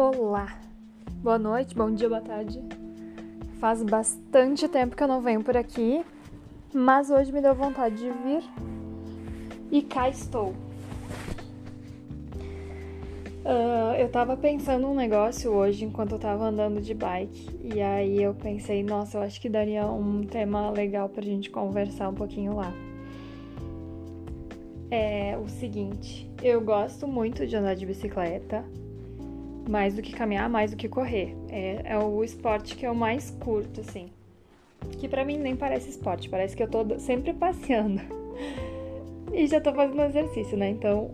Olá, boa noite, bom dia, boa tarde. Faz bastante tempo que eu não venho por aqui, mas hoje me deu vontade de vir e cá estou. Uh, eu tava pensando um negócio hoje enquanto eu tava andando de bike, e aí eu pensei, nossa, eu acho que daria um tema legal pra gente conversar um pouquinho lá. É o seguinte, eu gosto muito de andar de bicicleta, mais do que caminhar, mais do que correr. É, é o esporte que eu mais curto, assim. Que para mim nem parece esporte, parece que eu tô sempre passeando. e já tô fazendo exercício, né? Então,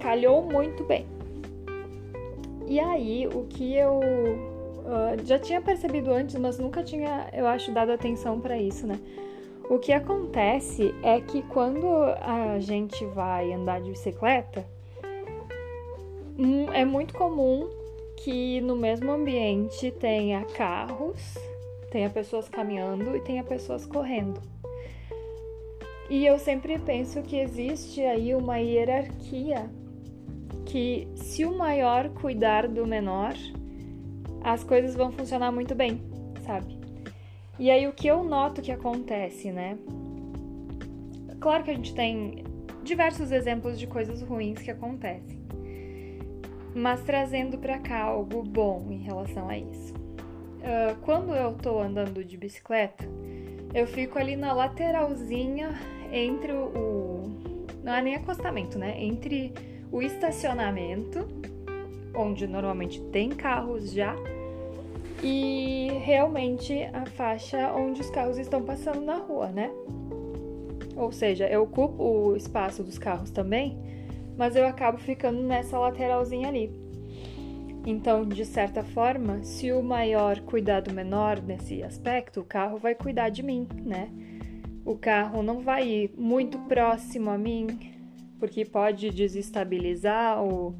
calhou muito bem. E aí, o que eu uh, já tinha percebido antes, mas nunca tinha, eu acho, dado atenção para isso, né? O que acontece é que quando a gente vai andar de bicicleta, Hum, é muito comum que no mesmo ambiente tenha carros, tenha pessoas caminhando e tenha pessoas correndo. E eu sempre penso que existe aí uma hierarquia que se o maior cuidar do menor, as coisas vão funcionar muito bem, sabe? E aí o que eu noto que acontece, né? Claro que a gente tem diversos exemplos de coisas ruins que acontecem mas trazendo para cá algo bom em relação a isso. Uh, quando eu tô andando de bicicleta, eu fico ali na lateralzinha entre o. Não é nem acostamento, né? Entre o estacionamento, onde normalmente tem carros já, e realmente a faixa onde os carros estão passando na rua, né? Ou seja, eu ocupo o espaço dos carros também, mas eu acabo ficando nessa lateralzinha ali. Então, de certa forma, se o maior cuidar do menor nesse aspecto, o carro vai cuidar de mim, né? O carro não vai ir muito próximo a mim, porque pode desestabilizar o,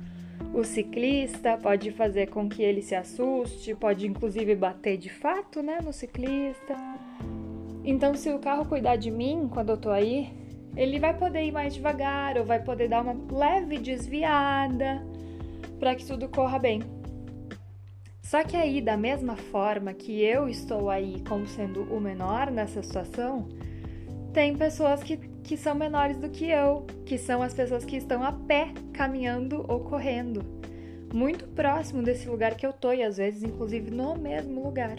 o ciclista, pode fazer com que ele se assuste, pode inclusive bater de fato, né, no ciclista. Então, se o carro cuidar de mim quando eu tô aí, ele vai poder ir mais devagar ou vai poder dar uma leve desviada para que tudo corra bem. Só que aí, da mesma forma que eu estou aí como sendo o menor nessa situação, tem pessoas que, que são menores do que eu, que são as pessoas que estão a pé, caminhando ou correndo, muito próximo desse lugar que eu tô e às vezes, inclusive, no mesmo lugar.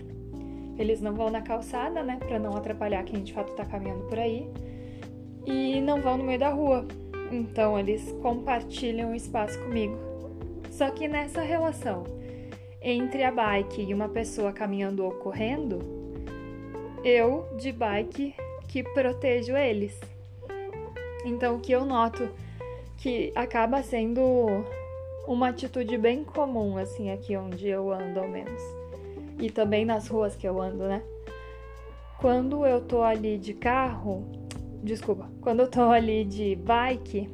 Eles não vão na calçada, né, para não atrapalhar quem de fato tá caminhando por aí e não vão no meio da rua. Então eles compartilham o espaço comigo. Só que nessa relação entre a bike e uma pessoa caminhando ou correndo, eu de bike que protejo eles. Então o que eu noto que acaba sendo uma atitude bem comum assim aqui onde eu ando ao menos. E também nas ruas que eu ando, né? Quando eu tô ali de carro, desculpa, quando eu tô ali de bike,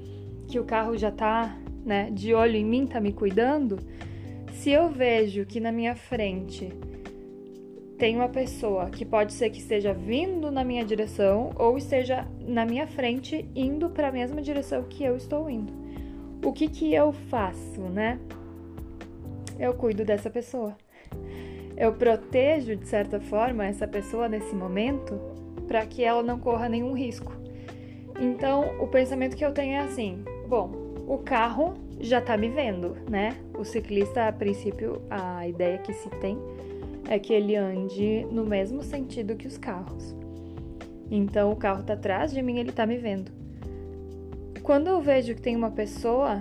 que o carro já tá, né, de olho em mim, tá me cuidando, se eu vejo que na minha frente tem uma pessoa que pode ser que esteja vindo na minha direção ou esteja na minha frente indo para a mesma direção que eu estou indo. O que que eu faço, né? Eu cuido dessa pessoa. Eu protejo de certa forma essa pessoa nesse momento para que ela não corra nenhum risco. Então, o pensamento que eu tenho é assim: bom, o carro já tá me vendo, né? O ciclista, a princípio, a ideia que se tem é que ele ande no mesmo sentido que os carros. Então, o carro tá atrás de mim, ele tá me vendo. Quando eu vejo que tem uma pessoa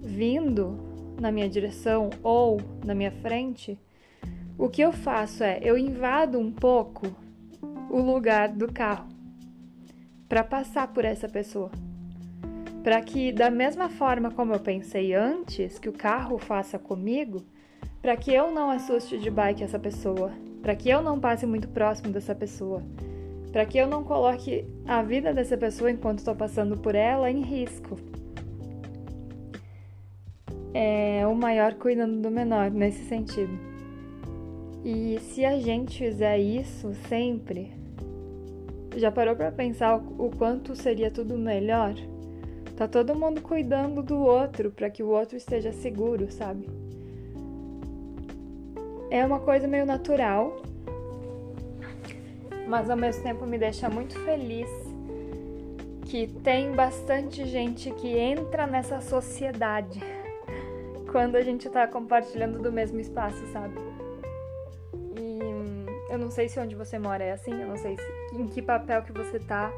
vindo na minha direção ou na minha frente, o que eu faço é eu invado um pouco o lugar do carro para passar por essa pessoa. Para que, da mesma forma como eu pensei antes, que o carro faça comigo, para que eu não assuste de bike essa pessoa, para que eu não passe muito próximo dessa pessoa, para que eu não coloque a vida dessa pessoa enquanto estou passando por ela em risco. É o maior cuidando do menor nesse sentido. E se a gente fizer isso sempre, já parou para pensar o quanto seria tudo melhor? Tá todo mundo cuidando do outro para que o outro esteja seguro, sabe? é uma coisa meio natural, mas ao mesmo tempo me deixa muito feliz que tem bastante gente que entra nessa sociedade quando a gente tá compartilhando do mesmo espaço, sabe? Eu não sei se onde você mora é assim, eu não sei se, em que papel que você tá.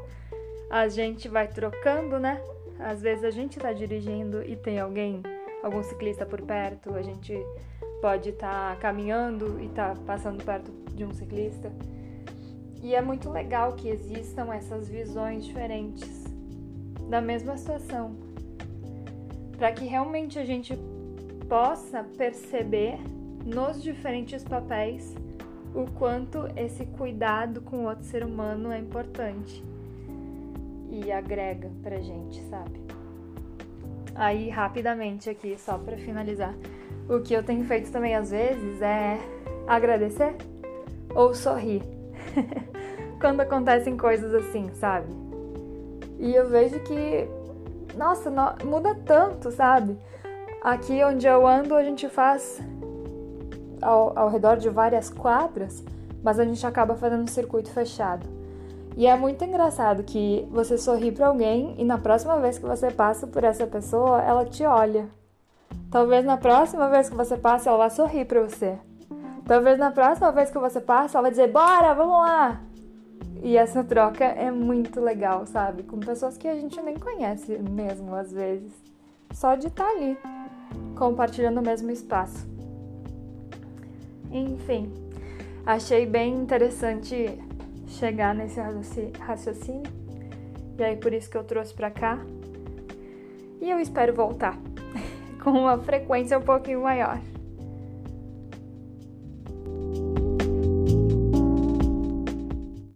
A gente vai trocando, né? Às vezes a gente tá dirigindo e tem alguém, algum ciclista por perto, a gente pode estar tá caminhando e tá passando perto de um ciclista. E é muito legal que existam essas visões diferentes da mesma situação, para que realmente a gente possa perceber nos diferentes papéis o quanto esse cuidado com o outro ser humano é importante e agrega pra gente, sabe? Aí, rapidamente aqui, só para finalizar, o que eu tenho feito também às vezes é agradecer ou sorrir. Quando acontecem coisas assim, sabe? E eu vejo que, nossa, muda tanto, sabe? Aqui onde eu ando, a gente faz ao, ao redor de várias quadras, mas a gente acaba fazendo um circuito fechado. E é muito engraçado que você sorri para alguém e na próxima vez que você passa por essa pessoa, ela te olha. Talvez na próxima vez que você passa, ela vá sorrir para você. Talvez na próxima vez que você passa, ela vai dizer: "Bora, vamos lá". E essa troca é muito legal, sabe? Com pessoas que a gente nem conhece mesmo às vezes. Só de estar tá ali, compartilhando o mesmo espaço. Enfim, achei bem interessante chegar nesse raciocínio. E aí por isso que eu trouxe para cá. E eu espero voltar com uma frequência um pouquinho maior.